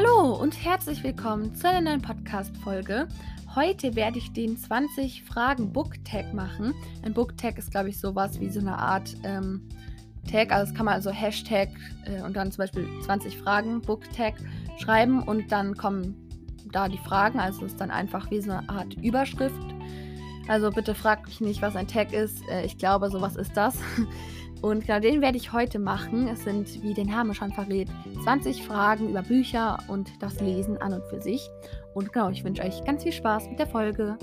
Hallo und herzlich willkommen zu einer neuen Podcast-Folge. Heute werde ich den 20 Fragen Book Tag machen. Ein Book Tag ist, glaube ich, sowas wie so eine Art ähm, Tag. Also, das kann man also Hashtag äh, und dann zum Beispiel 20 Fragen Book Tag schreiben und dann kommen da die Fragen. Also, es ist dann einfach wie so eine Art Überschrift. Also, bitte fragt mich nicht, was ein Tag ist. Äh, ich glaube, sowas ist das. Und genau den werde ich heute machen. Es sind, wie der Name schon verrät, 20 Fragen über Bücher und das Lesen an und für sich. Und genau, ich wünsche euch ganz viel Spaß mit der Folge.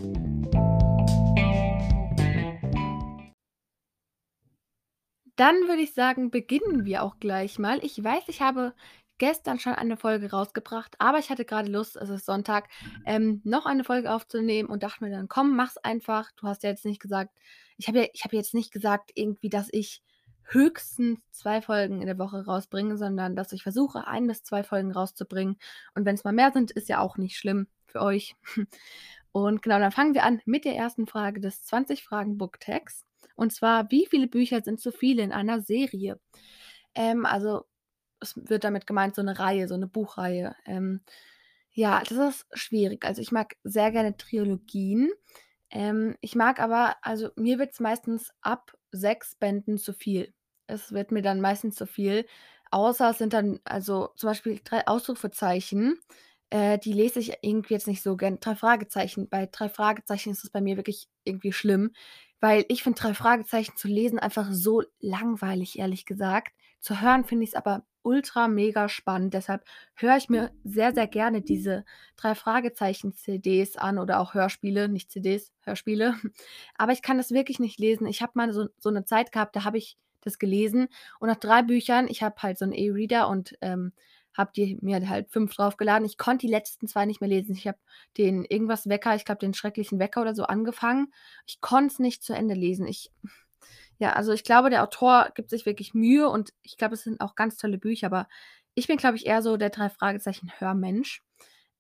Dann würde ich sagen, beginnen wir auch gleich mal. Ich weiß, ich habe gestern schon eine Folge rausgebracht, aber ich hatte gerade Lust, es ist Sonntag, ähm, noch eine Folge aufzunehmen und dachte mir dann, komm, mach's einfach. Du hast ja jetzt nicht gesagt, ich habe ja, ich habe jetzt nicht gesagt, irgendwie, dass ich höchstens zwei Folgen in der Woche rausbringe, sondern dass ich versuche, ein bis zwei Folgen rauszubringen. Und wenn es mal mehr sind, ist ja auch nicht schlimm für euch. Und genau, dann fangen wir an mit der ersten Frage des 20 Fragen Booktags. Und zwar, wie viele Bücher sind zu viele in einer Serie? Ähm, also, es wird damit gemeint, so eine Reihe, so eine Buchreihe. Ähm, ja, das ist schwierig. Also, ich mag sehr gerne Trilogien. Ähm, ich mag aber, also mir wird es meistens ab sechs Bänden zu viel. Es wird mir dann meistens zu viel, außer es sind dann also zum Beispiel drei Ausrufezeichen, äh, die lese ich irgendwie jetzt nicht so gern. Drei Fragezeichen. Bei drei Fragezeichen ist es bei mir wirklich irgendwie schlimm, weil ich finde drei Fragezeichen zu lesen einfach so langweilig, ehrlich gesagt. Zu hören finde ich es aber ultra mega spannend. Deshalb höre ich mir sehr, sehr gerne diese drei Fragezeichen-CDs an oder auch Hörspiele, nicht CDs, Hörspiele. Aber ich kann das wirklich nicht lesen. Ich habe mal so, so eine Zeit gehabt, da habe ich das gelesen und nach drei Büchern, ich habe halt so einen E-Reader und ähm, habe die mir halt fünf draufgeladen. Ich konnte die letzten zwei nicht mehr lesen. Ich habe den irgendwas Wecker, ich glaube den schrecklichen Wecker oder so angefangen. Ich konnte es nicht zu Ende lesen. Ich ja, also ich glaube, der Autor gibt sich wirklich Mühe und ich glaube, es sind auch ganz tolle Bücher, aber ich bin, glaube ich, eher so der drei Fragezeichen Hörmensch.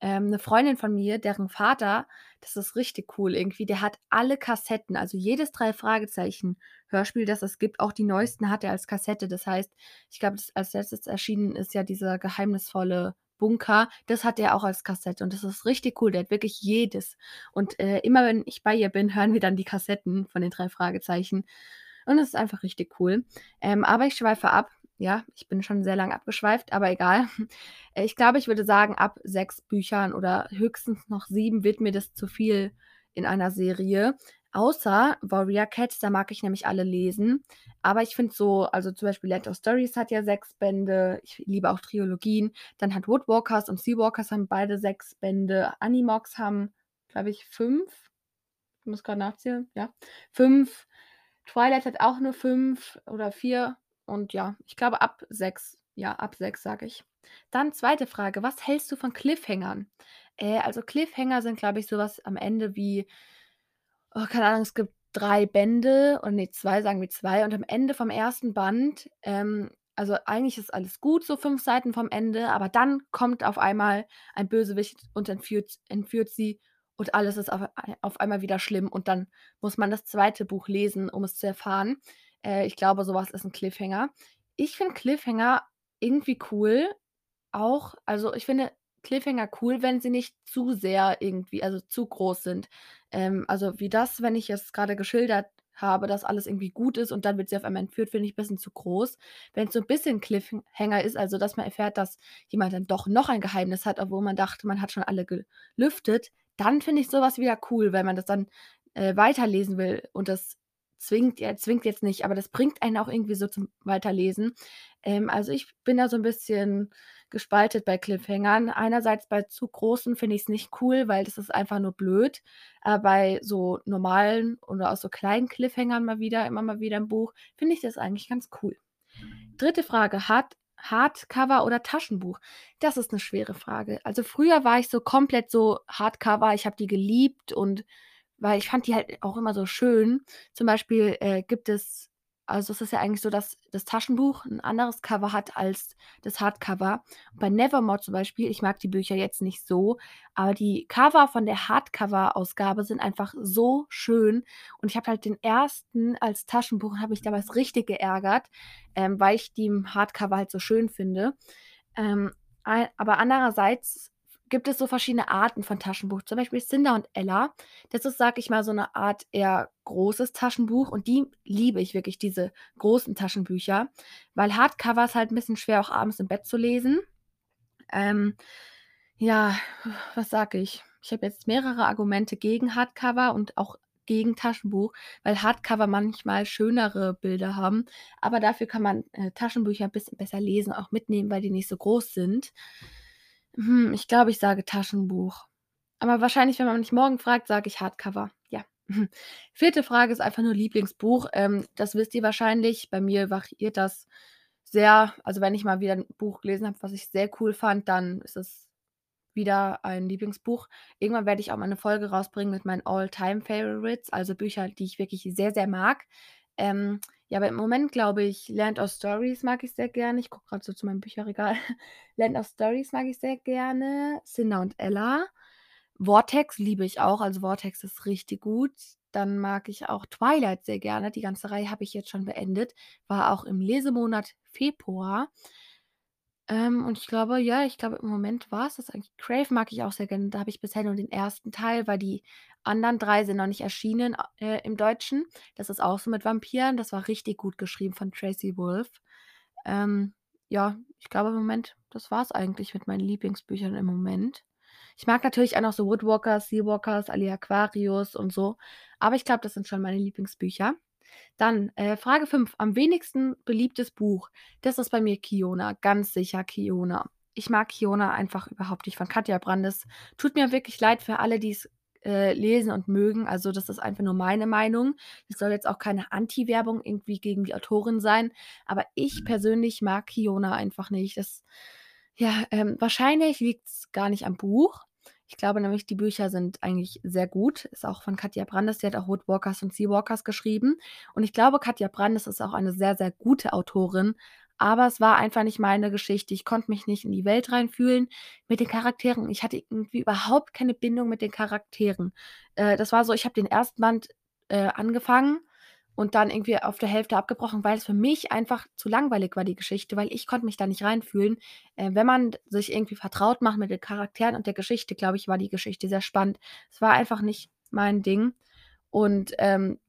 Ähm, 'ne Freundin von mir, deren Vater das ist richtig cool irgendwie, der hat alle Kassetten, also jedes drei Fragezeichen Hörspiel, das es gibt, auch die neuesten hat er als Kassette. Das heißt, ich glaube, das als Letztes erschienen ist ja dieser geheimnisvolle Bunker, das hat er auch als Kassette und das ist richtig cool. Der hat wirklich jedes. Und, äh, immer wenn ich bei ihr bin, hören wir dann die Kassetten von den drei Fragezeichen. Und es ist einfach richtig cool. Ähm, aber ich schweife ab. Ja, ich bin schon sehr lang abgeschweift, aber egal. Ich glaube, ich würde sagen, ab sechs Büchern oder höchstens noch sieben wird mir das zu viel in einer Serie. Außer Warrior Cats, da mag ich nämlich alle lesen. Aber ich finde so, also zum Beispiel Land of Stories hat ja sechs Bände. Ich liebe auch Trilogien. Dann hat Woodwalkers und Seawalkers haben beide sechs Bände. Animox haben, glaube ich, fünf. Ich muss gerade nachzählen. Ja, fünf. Twilight hat auch nur fünf oder vier. Und ja, ich glaube ab sechs. Ja, ab sechs sage ich. Dann zweite Frage: Was hältst du von Cliffhangern? Äh, also Cliffhanger sind, glaube ich, sowas am Ende wie oh, keine Ahnung, es gibt drei Bände und ne, zwei, sagen wir zwei. Und am Ende vom ersten Band, ähm also eigentlich ist alles gut, so fünf Seiten vom Ende, aber dann kommt auf einmal ein Bösewicht und entführt entführt sie und alles ist auf auf einmal wieder schlimm und dann muss man das zweite Buch lesen, um es zu erfahren. Äh, ich glaube, sowas ist ein Cliffhanger. Ich finde Cliffhanger irgendwie cool, auch also, ich finde Cliffhanger cool, wenn sie nicht zu sehr irgendwie also, zu groß sind. Ähm, also, wie das, wenn ich es gerade geschildert habe, dass alles irgendwie gut ist und dann wird sie auf einmal entführt, finde ich ein bisschen zu groß. Wenn es so ein bisschen Cliffhanger ist, also, dass man erfährt, dass jemand dann doch noch ein Geheimnis hat, obwohl man dachte, man hat schon alle gelüftet, dann finde ich sowas wieder cool, weil man das dann, äh, weiterlesen will und das zwingt ja zwingt jetzt nicht, aber das bringt einen auch irgendwie so zum Weiterlesen. Ähm, also, ich bin da so ein bisschen gespaltet bei Cliffhangern. Einerseits bei zu großen finde ich es nicht cool, weil das ist einfach nur blöd. Aber bei so normalen oder auch so kleinen Cliffhangern mal wieder immer mal wieder im Buch, finde ich das eigentlich ganz cool. Dritte Frage: Hat Hardcover oder Taschenbuch? Das ist 'ne schwere Frage. Also, früher war ich so komplett so Hardcover, ich habe die geliebt und weil ich fand die halt auch immer so schön. Zum Beispiel, äh, gibt es also, es ist ja eigentlich so, dass das Taschenbuch 'n anderes Cover hat als das Hardcover. Bei Nevermore zum Beispiel ich mag die Bücher jetzt nicht so, aber die Cover von der Hardcover-Ausgabe sind einfach so schön und ich habe halt den ersten als Taschenbuch und habe mich damals richtig geärgert, ähm, weil ich die im Hardcover halt so schön finde. Ähm, aber andererseits gibt es so verschiedene Arten von Taschenbuch, zum Beispiel Cinder und Ella. Das ist, sage ich mal, so 'ne Art eher großes Taschenbuch und die liebe ich wirklich, diese großen Taschenbücher, weil Hardcover ist halt 'n bisschen schwer, auch abends im Bett zu lesen. Ähm, ja, was sage ich? Ich habe jetzt mehrere Argumente gegen Hardcover und auch gegen Taschenbuch, weil Hardcover manchmal schönere Bilder haben, aber dafür kann man, äh, Taschenbücher 'n bisschen besser lesen, auch mitnehmen, weil die nicht so groß sind. Hm, ich glaube, ich sage Taschenbuch. Aber wahrscheinlich, wenn man mich morgen fragt, sage ich Hardcover, ja. 4. Frage ist einfach nur Lieblingsbuch. Ähm, das wisst ihr wahrscheinlich. Bei mir variiert das sehr. Also, wenn ich mal wieder 'n Buch gelesen habe, was ich sehr cool fand, dann ist es wieder ein Lieblingsbuch. Irgendwann werde ich auch mal 'ne Folge rausbringen mit meinen All-Time-Favorites, also Bücher, die ich wirklich sehr, sehr mag. Ähm, ja, aber im Moment glaube ich, Land of Stories mag ich sehr gerne. Ich gucke grad so zu meinem Bücherregal. Land of Stories mag ich sehr gerne, Cinder und Ella. Vortex liebe ich auch, also Vortex ist richtig gut. Dann mag ich auch Twilight sehr gerne. Die ganze Reihe habe ich jetzt schon beendet, war auch im Lesemonat Februar. Ähm, und ich glaube ja, ich glaube, im Moment war's das eigentlich. Crave mag ich auch sehr gerne. Da habe ich bisher nur den 1. Teil, weil die anderen 3 sind noch nicht erschienen, äh, im Deutschen. Das ist auch so mit Vampiren. Das war richtig gut geschrieben von Tracy Wolff. Ähm, ja, ich glaube im Moment, das war's eigentlich mit meinen Lieblingsbüchern im Moment. Ich mag natürlich auch noch so Woodwalkers, Seawalkers, Ali Aquarius und so, aber ich glaube, das sind schon meine Lieblingsbücher. Dann, äh, Frage 5, am wenigsten beliebtes Buch. Das ist bei mir Kiona, ganz sicher Kiona. Ich mag Kiona einfach überhaupt nicht von Katja Brandes. Tut mir wirklich leid für alle, die's, äh, lesen und mögen. Also, das ist einfach nur meine Meinung. Das soll jetzt auch keine Anti-Werbung irgendwie gegen die Autorin sein, aber ich persönlich mag Kiona einfach nicht. Das ja, ähm, wahrscheinlich liegt's gar nicht am Buch. Ich glaube nämlich, die Bücher sind eigentlich sehr gut. Ist auch von Katja Brandes. Die hat auch Woodwalkers und Seawalkers geschrieben. Und ich glaube, Katja Brandes ist auch eine sehr, sehr gute Autorin, aber es war einfach nicht meine Geschichte. Ich konnte mich nicht in die Welt reinfühlen mit den Charakteren. Ich hatte irgendwie überhaupt keine Bindung mit den Charakteren. Äh, das war so, ich habe den 1. Band, äh, angefangen und dann irgendwie auf der Hälfte abgebrochen, weil es für mich einfach zu langweilig war, die Geschichte, weil ich konnte mich da nicht reinfühlen. Äh, wenn man sich irgendwie vertraut macht mit den Charakteren und der Geschichte, glaube ich, war die Geschichte sehr spannend. Es war einfach nicht mein Ding. Und, ähm,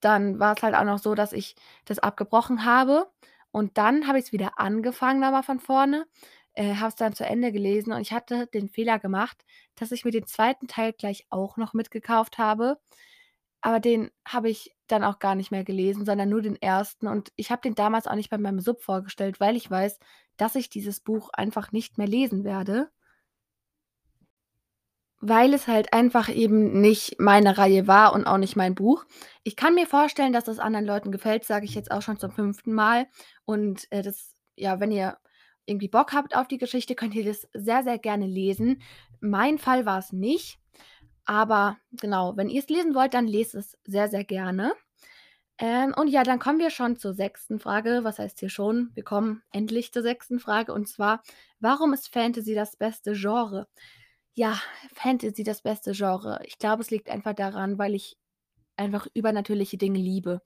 dann war's halt auch noch so, dass ich das abgebrochen habe und dann habe ich's wieder angefangen, aber von vorne, äh, habe es dann zu Ende gelesen und ich hatte den Fehler gemacht, dass ich mir den 2. Teil gleich auch noch mitgekauft habe, aber den habe ich dann auch gar nicht mehr gelesen, sondern nur den 1. und ich habe den damals auch nicht bei meinem Sub vorgestellt, weil ich weiß, dass ich dieses Buch einfach nicht mehr lesen werde weil es halt einfach eben nicht meine Reihe war und auch nicht mein Buch. Ich kann mir vorstellen, dass das anderen Leuten gefällt, sage ich jetzt auch schon zum 5. Mal. Und, äh, das ja, wenn ihr irgendwie Bock habt auf die Geschichte, könnt ihr das sehr, sehr gerne lesen. Mein Fall war's nicht, aber genau, wenn ihr's lesen wollt, dann lest es sehr, sehr gerne. Ähm, und ja, dann kommen wir schon zur 6. Frage. Was heißt hier schon? Wir kommen endlich zur 6. Frage und zwar: Warum ist Fantasy das beste Genre? Ja, Fantasy das beste Genre. Ich glaube, es liegt einfach daran, weil ich einfach übernatürliche Dinge liebe.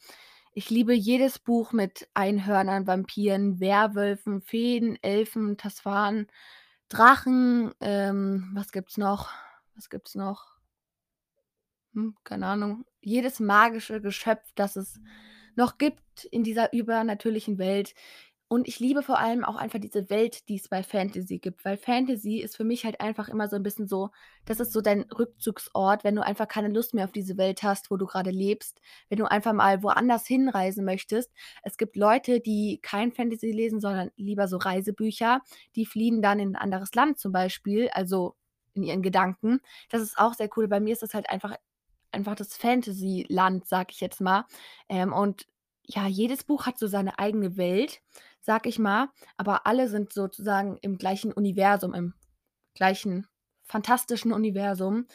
Ich liebe jedes Buch mit Einhörnern, Vampiren, Werwölfen, Feen, Elfen, Tasman, Drachen, ähm, was gibt's noch? Was gibt's noch? Hm, keine Ahnung. Jedes magische Geschöpf, das es noch gibt in dieser übernatürlichen Welt. Und ich liebe vor allem auch einfach diese Welt, die es bei Fantasy gibt, weil Fantasy ist für mich halt einfach immer so 'n bisschen so das ist so dein Rückzugsort, wenn du einfach keine Lust mehr auf diese Welt hast, wo du grade lebst, wenn du einfach mal woanders hinreisen möchtest. Es gibt Leute, die kein Fantasy lesen, sondern lieber so Reisebücher. Die fliehen dann in 'n anderes Land zum Beispiel, also in ihren Gedanken. Das ist auch sehr cool. Bei mir ist das halt einfach einfach das Fantasyland, sage ich jetzt mal. Ähm, und ja, jedes Buch hat so seine eigene Welt, sage ich mal, aber alle sind sozusagen im gleichen Universum, im gleichen fantastischen Universum.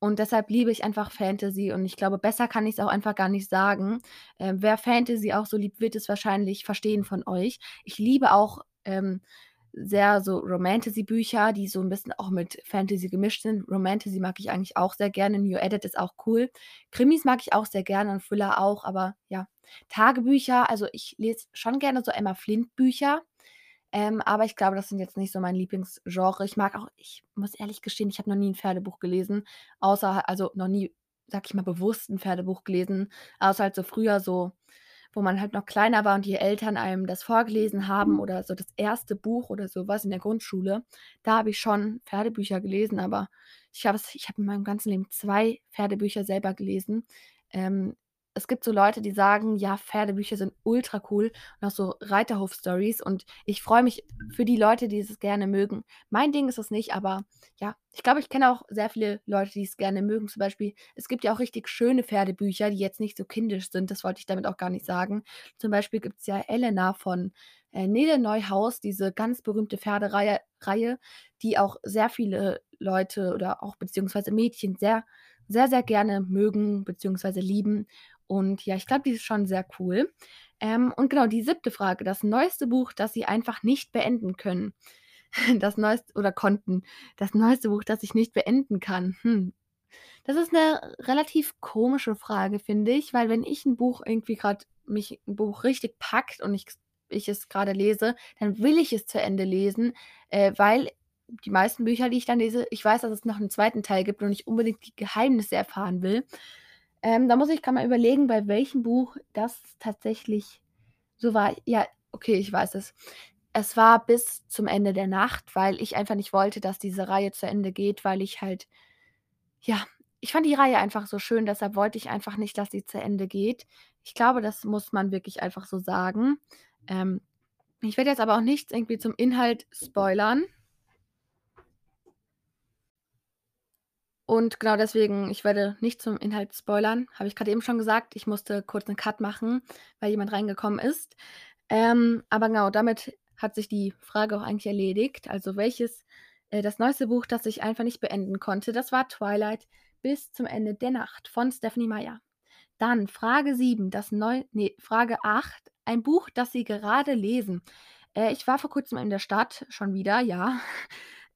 Und deshalb liebe ich einfach Fantasy und ich glaube, besser kann ich's auch einfach gar nicht sagen. Ähm, wer Fantasy auch so liebt, wird es wahrscheinlich verstehen von euch. Ich liebe auch, ähm, sehr so Romantasy-Bücher, die so 'n bisschen auch mit Fantasy gemischt sind. Romantasy mag ich eigentlich auch sehr gerne. New Adult ist auch cool. Krimis mag ich auch sehr gerne und Thriller auch, aber ja. Tagebücher also, ich lese schon gerne so Emma Flint-Bücher. Ähm, aber ich glaube, das sind jetzt nicht so mein Lieblingsgenre. Ich mag auch ich muss ehrlich gestehen, ich habe noch nie 'n Pferdebuch gelesen, außer also, noch nie, sage ich mal, bewusst 'n Pferdebuch gelesen, außer halt so früher so, wo man halt noch kleiner war und die Eltern einem das vorgelesen haben oder so das erste Buch oder so was in der Grundschule. Da habe ich schon Pferdebücher gelesen, aber ich habe ich habe in meinem ganzen Leben 2 Pferdebücher selber gelesen. Ähm, es gibt so Leute, die sagen: „Ja, Pferdebücher sind ultracool und auch so Reiterhof-Stories“ und ich freue mich für die Leute, die es gerne mögen. Mein Ding ist es nicht, aber ja, ich glaube, ich kenne auch sehr viele Leute, die es gerne mögen. Zum Beispiel, es gibt ja auch richtig schöne Pferdebücher, die jetzt nicht so kindisch sind. Das wollte ich damit auch gar nicht sagen. Zum Beispiel gibt's ja Elena von, äh, Nele Neuhaus, diese ganz berühmte Pferdereihe Reihe, die auch sehr viele Leute oder auch beziehungsweise Mädchen sehr, sehr, sehr gerne mögen beziehungsweise lieben. Und ja, ich glaube, die ist schon sehr cool. Ähm, und genau, die 7. Frage, das neueste Buch, das Sie einfach nicht beenden können. Das neueste oder konnten. Das neueste Buch, das ich nicht beenden kann. Hm. Das ist 'ne relativ komische Frage, finde ich, weil wenn ich 'n Buch irgendwie grad mich 'n Buch richtig packt und ich ich es grade lese, dann will ich es zu Ende lesen, äh, weil die meisten Bücher, die ich dann lese ich weiß, dass es noch 'n 2. Teil gibt und ich unbedingt die Geheimnisse erfahren will. Ähm, da muss ich grad mal überlegen, bei welchem Buch das tatsächlich so war. Ja, okay, ich weiß es. Es war „Bis zum Ende der Nacht“, weil ich einfach nicht wollte, dass diese Reihe zu Ende geht, weil ich halt ja, ich fand die Reihe einfach so schön, deshalb wollte ich einfach nicht, dass sie zu Ende geht. Ich glaube, das muss man wirklich einfach so sagen. Ähm, ich werde jetzt aber auch nichts irgendwie zum Inhalt spoilern. Und genau deswegen, ich werde nicht zum Inhalt spoilern. Habe ich grad eben schon gesagt, ich musste kurz 'nen Cut machen, weil jemand reingekommen ist. Ähm, aber genau, damit hat sich die Frage auch eigentlich erledigt. Also, welches äh, das neueste Buch, das ich einfach nicht beenden konnte, das war „Twilight bis zum Ende der Nacht“ von Stephenie Meyer. Dann Frage 7, das neu ne, Frage 8, ein Buch, das Sie gerade lesen. Äh, ich war vor Kurzem in der Stadt, schon wieder, ja.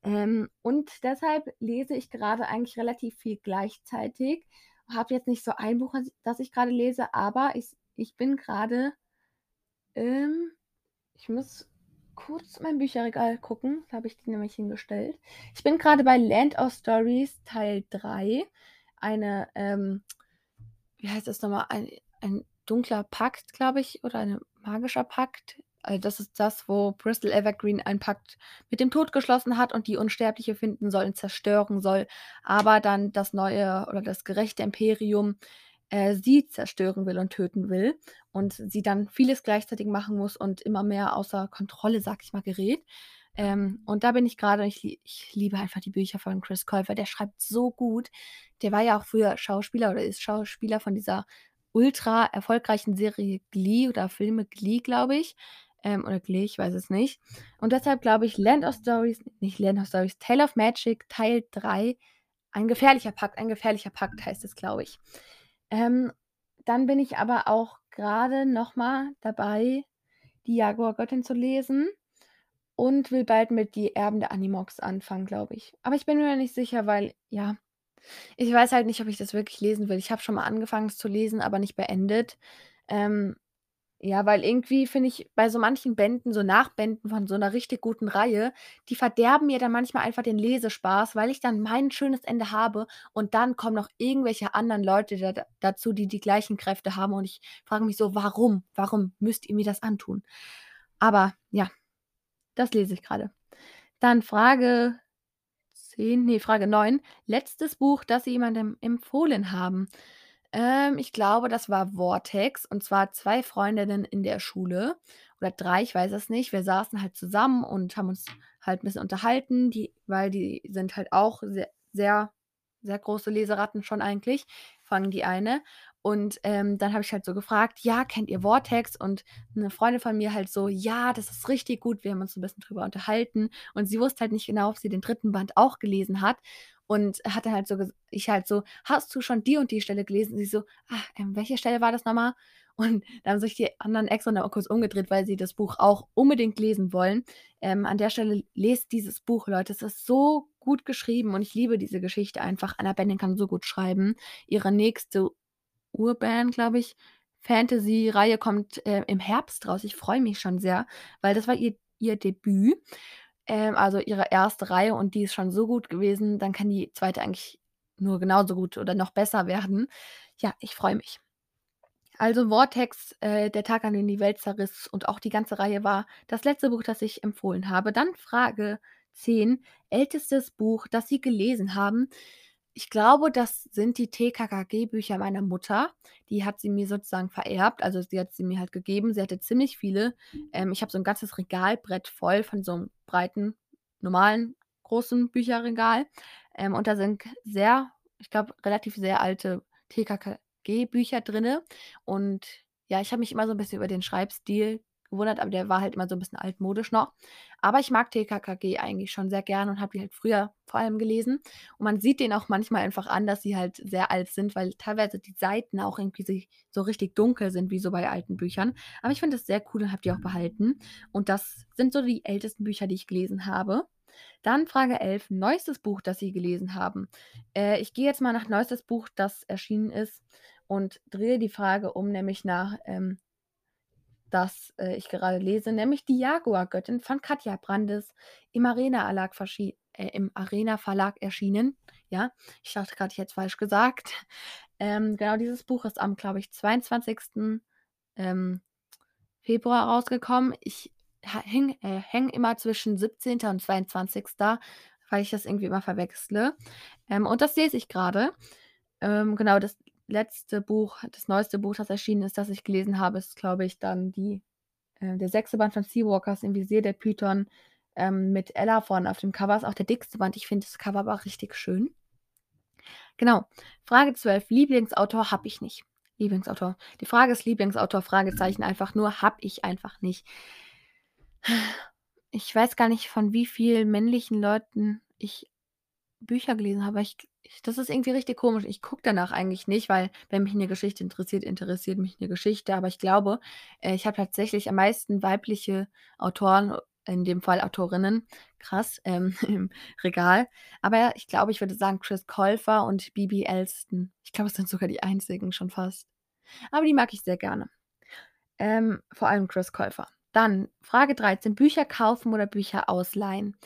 Ähm, und deshalb lese ich gerade eigentlich relativ viel gleichzeitig. Habe jetzt nicht so ein Buch, das ich grade lese, aber ich ich bin grade ähm, ich muss kurz mein Bücherregal gucken, da habe ich die nämlich hingestellt. Ich bin grade bei „Land of Stories“ Teil 3, eine, ähm wie heißt das noch mal? Ein ein dunkler Pakt, glaube ich, oder ein magischer Pakt. Äh, das ist das, wo Bristol Evergreen einen Pakt mit dem Tod geschlossen hat und die Unsterbliche finden soll und zerstören soll, aber dann das neue oder das gerechte Imperium, äh, sie zerstören will und töten will und sie dann vieles gleichzeitig machen muss und immer mehr außer Kontrolle, sage ich mal, gerät. Ähm, und da bin ich grade und ich ich liebe einfach die Bücher von Chris Colfer, der schreibt so gut. Der war ja auch früher Schauspieler oder ist Schauspieler von dieser ultra erfolgreichen Serie „Glee“ oder Filme „Glee“, glaube ich, ähm, oder „Glee“, ich weiß es nicht. Und deshalb glaube ich, „Land of Stories“ nicht „Land of Stories“, „Tale of Magic“ Teil 3, „Ein gefährlicher Pakt“, „Ein gefährlicher Pakt“ heißt es, glaube ich. Ähm, dann bin ich aber auch grade noch mal dabei, die Jaguar-Göttin zu lesen und will bald mit „Die Erben der Animox“ anfangen, glaube ich. Aber ich bin mir nicht sicher, weil ja, ich weiß halt nicht, ob ich das wirklich lesen will. Ich habe schon mal angefangen, es zu lesen, aber nicht beendet. Ähm, ja, weil irgendwie finde ich bei so manchen Bänden, so Nachbänden von so 'ner richtig guten Reihe, die verderben mir dann manchmal einfach den Lesespaß, weil ich dann mein schönes Ende habe und dann kommen noch irgendwelche anderen Leute da da dazu, die die gleichen Kräfte haben und ich frage mich so: „Warum? Warum müsst ihr mir das antun?“ Aber ja, das lese ich grade. Dann Frage 10, ne, Frage 9, letztes Buch, das Sie jemandem empfohlen haben. Ähm, ich glaube, das war „Vortex“ und zwar 2 Freundinnen in der Schule oder 3, ich weiß es nicht. Wir saßen halt zusammen und haben uns halt 'n bisschen unterhalten, die weil die sind halt auch se sehr, sehr große Leseratten schon eigentlich, allem die eine. Und, ähm, dann habe ich halt so gefragt: „Ja, kennt ihr Vortex?“ Und 'ne Freundin von mir halt so: „Ja, das ist richtig gut.“ Wir haben uns so 'n bisschen drüber unterhalten und sie wusste halt nicht genau, ob sie den 3. Band auch gelesen hat und hat dann halt so ich halt so: „Hast du schon die und die Stelle gelesen?“ Und sie so: „Ah, ähm, welche Stelle war das noch mal?“ Und dann haben sich die anderen extra noch kurz umgedreht, weil sie das Buch auch unbedingt lesen wollen. Ähm, an der Stelle, lest dieses Buch, Leute. Es ist so gut geschrieben und ich liebe diese Geschichte einfach. Anna Benning kann so gut schreiben. Ihre nächste Urban, glaube ich, Fantasy-Reihe kommt, äh, im Herbst raus. Ich freue mich schon sehr, weil das war ihr ihr Debüt, ähm, also ihre erste Reihe und die ist schon so gut gewesen, dann kann die zweite eigentlich nur genauso gut oder noch besser werden. Ja, ich freue mich. Also Vortex, äh, der Tag, an dem die Welt zerriss und auch die ganze Reihe war das letzte Buch, das ich empfohlen habe. Dann Frage 10, ältestes Buch, das Sie gelesen haben. Ich glaube, das sind die TKKG-Bücher meiner Mutter. Die hat sie mir sozusagen vererbt, also sie hat sie mir halt gegeben. Sie hatte ziemlich viele. Ähm, ich habe so ein ganzes Regalbrett voll von so einem breiten, normalen, großen Bücherregal. Ähm, und da sind sehr, ich glaube, relativ sehr alte TKKG-Bücher drinne. Und ja, ich habe mich immer so ein bisschen über den Schreibstil gewundert, aber der war halt immer so ein bisschen altmodisch noch. Aber ich mag TKKG eigentlich schon sehr gerne und habe die halt früher vor allem gelesen. Und man sieht denen auch manchmal einfach an, dass sie halt sehr alt sind, weil teilweise die Seiten auch irgendwie so richtig dunkel sind, wie so bei alten Büchern. Aber ich finde das sehr cool und habe die auch behalten. Und das sind so die ältesten Bücher, die ich gelesen habe. Dann Frage 11, neuestes Buch, das Sie gelesen haben. Äh, ich gehe jetzt mal nach neuestes Buch, das erschienen ist und drehe die Frage um, nämlich nach ähm, das äh, ich gerade lese, nämlich die Jaguar-Göttin von Katja Brandes im Arena Verlag, äh, Arena erschienen. Ja, ich dachte gerade, ich hätte es falsch gesagt. Ähm, genau, dieses Buch ist am, glaube ich, 22. Ähm, Februar rausgekommen. Ich hänge äh, häng immer zwischen 17. und 22. weil ich das irgendwie immer verwechsle. Ähm, und das lese ich gerade. Ähm, genau, das letzte Buch, das neueste Buch, das erschienen ist, das ich gelesen habe, ist, glaube ich, dann die, äh, der sechste Band von Seawalkers im Visier der Python ähm, mit Ella vorne auf dem Cover. Ist auch der dickste Band. Ich finde das Cover aber auch richtig schön. Genau. Frage 12. Lieblingsautor habe ich nicht. Lieblingsautor. Die Frage ist Lieblingsautor, Fragezeichen einfach nur, habe ich einfach nicht. Ich weiß gar nicht, von wie vielen männlichen Leuten ich Bücher gelesen habe. Ich ich das ist irgendwie richtig komisch. Ich gucke danach eigentlich nicht, weil wenn mich eine Geschichte interessiert, interessiert mich eine Geschichte. Aber ich glaube, äh, ich habe tatsächlich am meisten weibliche Autoren, in dem Fall Autorinnen, krass, ähm, im Regal. Aber ich glaube, ich würde sagen Chris Colfer und Bibi Elston. Ich glaube, es sind sogar die einzigen schon fast. Aber die mag ich sehr gerne. Ähm, vor allem Chris Colfer. Dann Frage 13: Bücher kaufen oder Bücher ausleihen?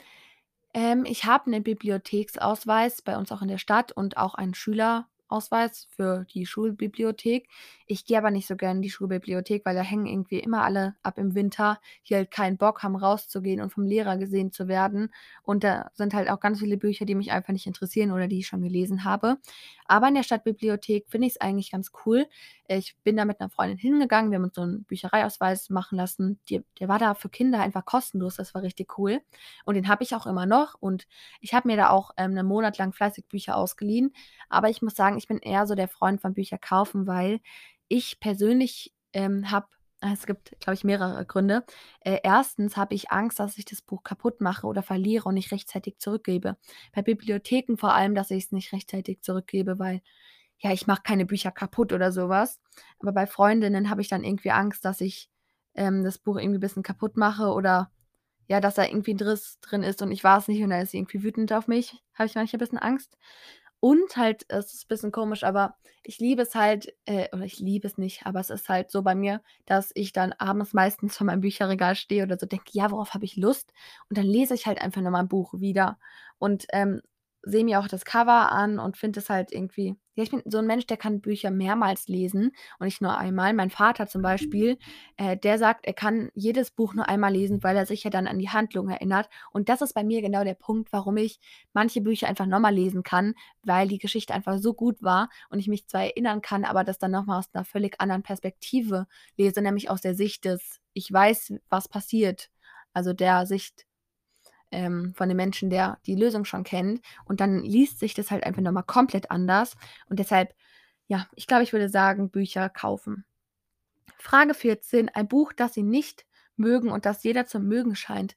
Ähm, ich habe 'nen Bibliotheksausweis bei uns auch in der Stadt und auch einen Schülerausweis für die Schulbibliothek. Ich gehe aber nicht so gerne in die Schulbibliothek, weil da hängen irgendwie immer alle ab im Winter, die halt keinen Bock haben, rauszugehen und vom Lehrer gesehen zu werden. Und da sind halt auch ganz viele Bücher, die mich einfach nicht interessieren oder die ich schon gelesen habe. Aber in der Stadtbibliothek finde ich es eigentlich ganz cool. Ich bin da mit einer Freundin hingegangen, wir haben uns so 'n Büchereiausweis machen lassen. Die der war da für Kinder einfach kostenlos, das war richtig cool. Und den habe ich auch immer noch und ich habe mir da auch, ähm, 'nen Monat lang fleißig Bücher ausgeliehen. Aber ich muss sagen, ich bin eher so der Freund von Bücher kaufen, weil ich persönlich, ähm, habe es gibt, glaube ich, mehrere Gründe. Äh, 1. habe ich Angst, dass ich das Buch kaputt mache oder verliere und nicht rechtzeitig zurückgebe. Bei Bibliotheken vor allem, dass ich es nicht rechtzeitig zurückgebe, weil, ja, ich mache keine Bücher kaputt oder sowas. Aber bei Freundinnen habe ich dann irgendwie Angst, dass ich, ähm, das Buch irgendwie ein bisschen kaputt mache oder, ja, dass da irgendwie 'n Riss drin ist und ich war es nicht und dann ist sie irgendwie wütend auf mich. Habe ich manchmal ein bisschen Angst. Und halt, es ist ein bisschen komisch, aber ich liebe es halt äh, oder ich liebe es nicht, aber es ist halt so bei mir, dass ich dann abends meistens vor meinem Bücherregal stehe oder so denke: „Ja, worauf habe ich Lust?“ Und dann lese ich halt einfach noch mal 'n Buch wieder. Und, ähm, sehe mir auch das Cover an und finde es halt irgendwie ja, ich bin so 'n Mensch, der kann Bücher mehrmals lesen und nicht nur einmal. Mein Vater zum Beispiel, äh, der sagt, er kann jedes Buch nur einmal lesen, weil er sich ja dann an die Handlung erinnert. Und das ist bei mir genau der Punkt, warum ich manche Bücher einfach noch mal lesen kann, weil die Geschichte einfach so gut war und ich mich zwar erinnern kann, aber das dann noch mal aus 'ner völlig anderen Perspektive lese, nämlich aus der Sicht des ich weiß, was passiert, also der Sicht ähm, von dem Menschen, der die Lösung schon kennt. Und dann liest sich das halt einfach noch mal komplett anders. Und deshalb, ja, ich glaube, ich würde sagen, Bücher kaufen. Frage 14. Ein Buch, das Sie nicht mögen und das jeder zu mögen scheint.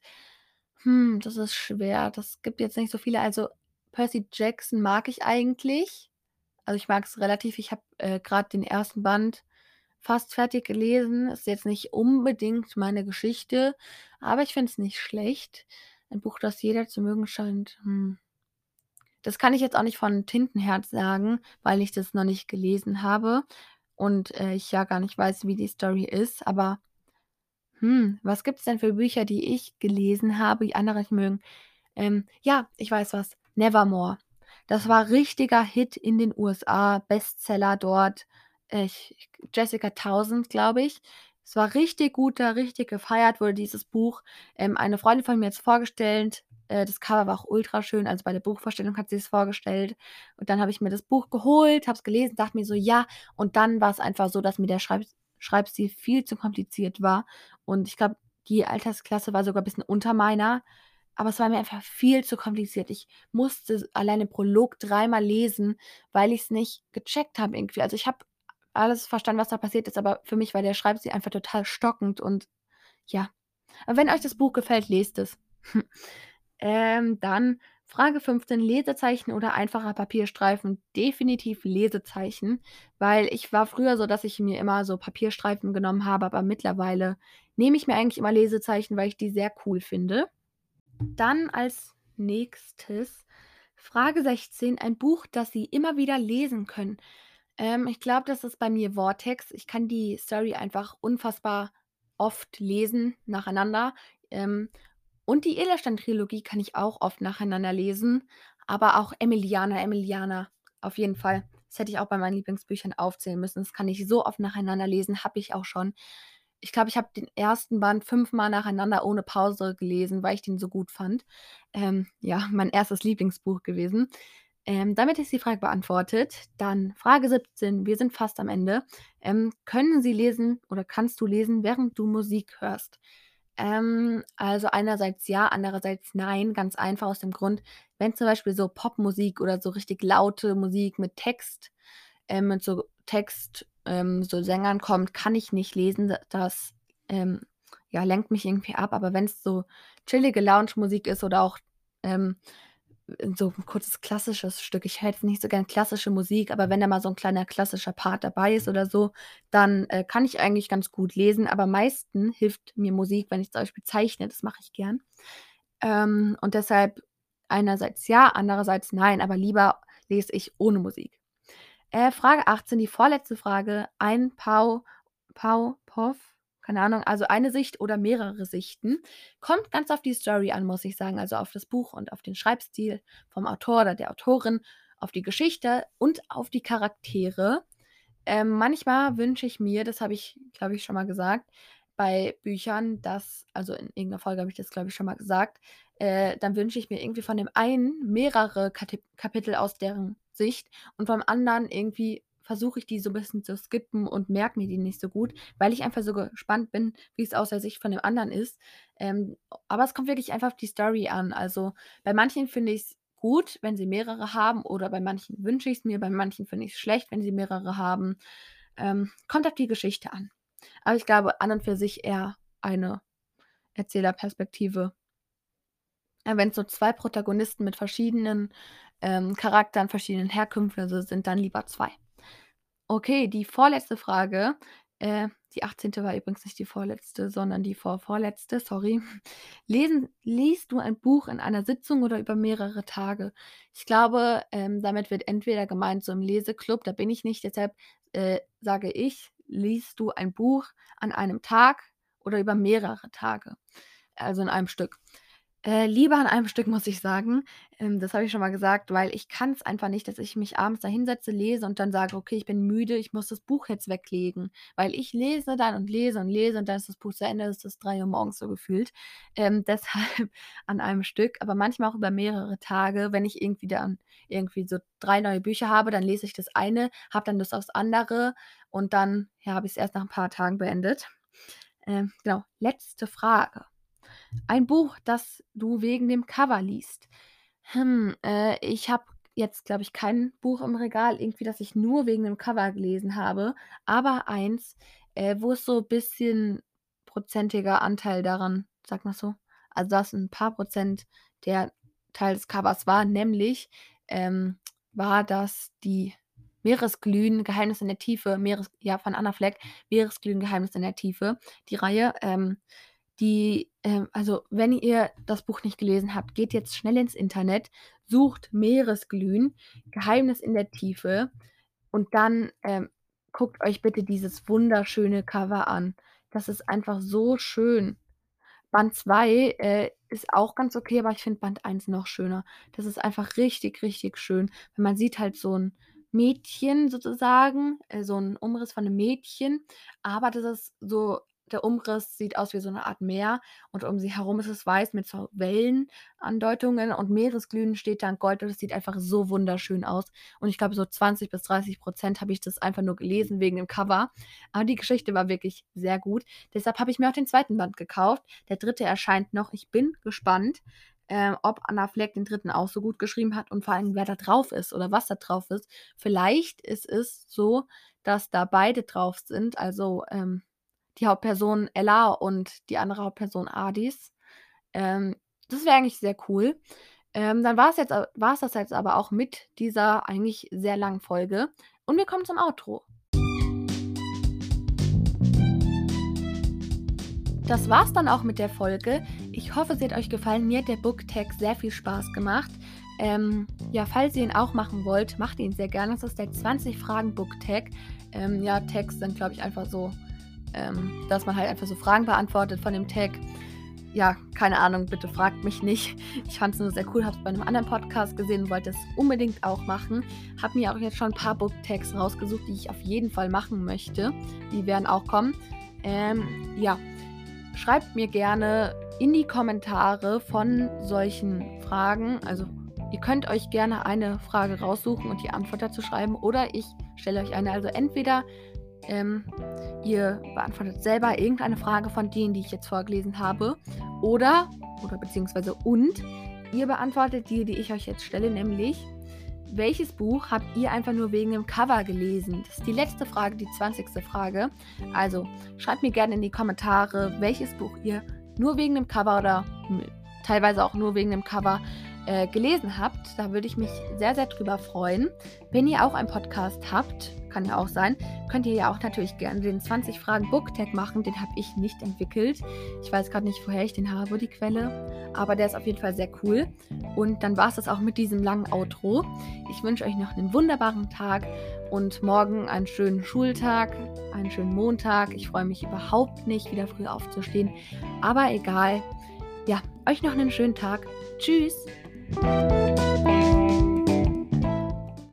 Hm, das ist schwer. Das gibt jetzt nicht so viele. Also Percy Jackson mag ich eigentlich. Also ich mag es relativ. Ich habe äh, gerade den ersten Band fast fertig gelesen. Ist jetzt nicht unbedingt meine Geschichte, aber ich finde es nicht schlecht. Ein Buch, das jeder zu mögen scheint. Hm. Das kann ich jetzt auch nicht von Tintenherz sagen, weil ich das noch nicht gelesen habe und, äh, ich ja gar nicht weiß, wie die Story ist, aber Hm, was gibt's denn für Bücher, die ich gelesen habe, die andere nicht mögen? Ähm, ja, ich weiß was. Nevermore. Das war richtiger Hit in den USA, Bestseller dort. Ich ich Jessica Townsend, glaube ich. Es war richtig gut da, richtig gefeiert wurde dieses Buch. Ähm, eine Freundin von mir hat's vorgestellt. Äh, das Cover war auch ultraschön. Also, bei der Buchvorstellung hat sie's vorgestellt. Und dann habe ich mir das Buch geholt, habe es gelesen, dachte mir so: „Ja.“ Und dann war's einfach so, dass mir der Schreib Schreibstil viel zu kompliziert war. Und ich glaube, die Altersklasse war sogar bisschen unter meiner, aber es war mir einfach viel zu kompliziert. Ich musste s allein den Prolog dreimal lesen, weil ich's nicht gecheckt habe irgendwie. Also, ich habe alles verstanden, was da passiert ist, aber für mich war der Schreibstil einfach total stockend und ja. Aber wenn euch das Buch gefällt, lest es. Ähm, dann Frage 15: Lesezeichen oder einfacher Papierstreifen? Definitiv Lesezeichen, weil ich war früher so, dass ich mir immer so Papierstreifen genommen habe, aber mittlerweile nehme ich mir eigentlich immer Lesezeichen, weil ich die sehr cool finde. Dann als Nächstes Frage 16: Ein Buch, das Sie immer wieder lesen können. Ähm, ich glaube, das ist bei mir Vortex. Ich kann die Story einfach unfassbar oft lesen nacheinander. Ähm, und die Edelstein-Trilogie kann ich auch oft nacheinander lesen, aber auch Emiliana, Emiliana auf jeden Fall. Das hätte ich auch bei meinen Lieblingsbüchern aufzählen müssen. Das kann ich so oft nacheinander lesen, habe ich auch schon. Ich glaube, ich habe den 1. Band fünfmal nacheinander ohne Pause gelesen, weil ich den so gut fand. Ähm, ja, mein 1. Lieblingsbuch gewesen. Ähm, damit ist die Frage beantwortet. Dann Frage 17, wir sind fast am Ende. Ähm, können Sie lesen oder kannst du lesen, während du Musik hörst? Ähm, also einerseits ja, andererseits nein. Ganz einfach aus dem Grund, wenn zum Beispiel so Popmusik oder so richtig laute Musik mit Text ähm, mit so Text ähm, so Sängern kommt, kann ich nicht lesen. Das, ähm, ja, lenkt mich irgendwie ab. Aber wenn's so chillige Loungemusik ist oder auch, ähm, so 'n kurzes klassisches Stück ich höre nicht so gern klassische Musik, aber wenn da mal so 'n kleiner klassischer Part dabei ist oder so, dann, äh, kann ich eigentlich ganz gut lesen. Aber am meisten hilft mir Musik, wenn ich zum Beispiel zeichne, das mache ich gern. Ähm, und deshalb einerseits ja, andererseits nein, aber lieber lese ich ohne Musik. Äh, Frage 18, die vorletzte Frage. Ein Pau Pau Paw, keine Ahnung, also eine Sicht oder mehrere Sichten. Kommt ganz auf die Story an, muss ich sagen, also auf das Buch und auf den Schreibstil vom Autor oder der Autorin, auf die Geschichte und auf die Charaktere. Ähm, manchmal wünsche ich mir, das habe ich, glaube ich, schon mal gesagt, bei Büchern, dass also in irgend 'ner Folge habe ich das, glaube ich, schon mal gesagt, äh, dann wünsche ich mir irgendwie von dem einen mehrere Katip Kapitel aus deren Sicht und beim anderen irgendwie versuche ich, die so 'n bisschen zu skippen und merke mir die nicht so gut, weil ich einfach so gespannt bin, wie's aus der Sicht von dem anderen ist. Ähm, aber es kommt wirklich einfach auf die Story an. Also, bei manchen finde ich's gut, wenn sie mehrere haben oder bei manchen wünsche ich's mir, bei manchen finde ich's schlecht, wenn sie mehrere haben. Ähm, kommt auf die Geschichte an. Aber ich glaube an und für sich eher eine Erzählerperspektive. Ja, wenn's so 2 Protagonisten mit verschiedenen, ähm, Charakteren, verschiedenen Herkünften sind, dann lieber 2. Okay, die vorletzte Frage, äh, die 18. war übrigens nicht die vorletzte, sondern die vorvorletzte, sorry. Lesen liest du ein Buch in einer Sitzung oder über mehrere Tage? Ich glaube, ähm, damit wird entweder gemeint so im Leseklub, da bin ich nicht, deshalb, äh, sage ich: „Liest du ein Buch an einem Tag oder über mehrere Tage?“ Also, in einem Stück. Äh, lieber an einem Stück, muss ich sagen. Ähm, das habe ich schon mal gesagt, weil ich kann's einfach nicht, dass ich mich abends da hinsetze, lese und dann sage: „Okay, ich bin müde, ich muss das Buch jetzt weglegen.“ Weil ich lese dann und lese und lese und dann ist das Buch zu Ende, ist es 3:00 morgens so gefühlt. Ähm, deshalb an einem Stück, aber manchmal auch über mehrere Tage, wenn ich irgendwie dann irgendwie so 3 neue Bücher habe, dann lese ich das eine, habe dann Lust aufs andere und dann, ja, habe ich's erst nach 'n paar Tagen beendet. Ähm, genau, letzte Frage. Ein Buch, das du wegen dem Cover liest? Hm, äh, ich habe jetzt, glaube ich, kein Buch im Regal irgendwie, das ich nur wegen dem Cover gelesen habe, aber eins, äh, wo es so bisschen prozentiger Anteil daran, sagt man das so? Also, dass 'n paar Prozent der Teil des Covers war, nämlich, ähm, war das die Meeresglühen, Geheimnis in der Tiefe, Meeres ja, von Anna Fleck, Meeresglühen, Geheimnis in der Tiefe, die Reihe. Ähm, die, ähm also, wenn ihr das Buch nicht gelesen habt, geht jetzt schnell ins Internet, sucht Meeresglühen, Geheimnis in der Tiefe und dann, ähm, guckt euch bitte dieses wunderschöne Cover an. das ist einfach so schön. Band 2, äh, ist auch ganz okay, aber ich finde Band 1 noch schöner. Das ist einfach richtig, richtig schön. Weil man sieht halt so 'n Mädchen sozusagen, äh, so 'n Umriss von 'nem Mädchen, aber das ist so der Umriss sieht aus wie so 'ne Art Meer und um sie herum ist es weiß mit so Wellenandeutungen und Meeresglühen steht da in Gold und das sieht einfach so wunderschön aus. Und ich glaube, so 20 bis 30 % habe ich das einfach nur gelesen wegen dem Cover. Aber die Geschichte war wirklich sehr gut. Deshalb habe ich mir auch den 2. Band gekauft. Der 3. erscheint noch. Ich bin gespannt, ähm, ob Anna Fleck den 3. auch so gut geschrieben hat und vor allem, wer da drauf ist oder was da drauf ist. Vielleicht ist es so, dass da beide drauf sind, also, ähm, die Hauptperson Ella und die andere Hauptperson Adis. Ähm, das wäre eigentlich sehr cool. Ähm, dann a war's das jetzt aber auch mit dieser eigentlich sehr langen Folge und wir kommen zum Outro. Das war's dann auch mit der Folge. Ich hoffe, sie hat euch gefallen. Mir hat der Booktag sehr viel Spaß gemacht. Ähm, ja, falls ihr ihn auch machen wollt, macht ihn sehr gerne. Das ist der 20 Fragen Booktag. Ähm, ja, Tags sind, glaube ich, einfach so, ähm, dass man halt einfach so Fragen beantwortet von dem Tag. Ja, keine Ahnung, bitte fragt mich nicht. Ich fand es nur sehr cool, habe es bei einem anderen Podcast gesehen und wollte es unbedingt auch machen. Habe mir auch jetzt schon ein paar Booktags rausgesucht, die ich auf jeden Fall machen möchte. Die werden auch kommen. Ähm, ja, schreibt mir gerne in die Kommentare von solchen Fragen. Also ihr könnt euch gerne eine Frage raussuchen und die Antwort dazu schreiben oder ich stelle euch eine. Also entweder ähm, ihr beantwortet selber irgendeine Frage von denen, die ich jetzt vorgelesen habe oder, oder beziehungsweise und, ihr beantwortet die, die ich euch jetzt stelle, nämlich welches Buch habt ihr einfach nur wegen dem Cover gelesen? Das ist die letzte Frage, die 20. Frage. Also schreibt mir gerne in die Kommentare, welches Buch ihr nur wegen dem Cover oder teilweise auch nur wegen dem Cover äh, gelesen habt. Da würde ich mich sehr, sehr drüber freuen. Wenn ihr auch einen Podcast habt, kann ja auch sein, könnt ihr ja auch natürlich gerne den 20 Fragen Booktag machen. Den habe ich nicht entwickelt. Ich weiß gerade nicht, woher ich den habe, die Quelle. Aber der ist auf jeden Fall sehr cool. Und dann war es das auch mit diesem langen Outro. Ich wünsche euch noch einen wunderbaren Tag und morgen einen schönen Schultag, einen schönen Montag. Ich freue mich überhaupt nicht, wieder früh aufzustehen. Aber egal. Ja, euch noch einen schönen Tag. Tschüss.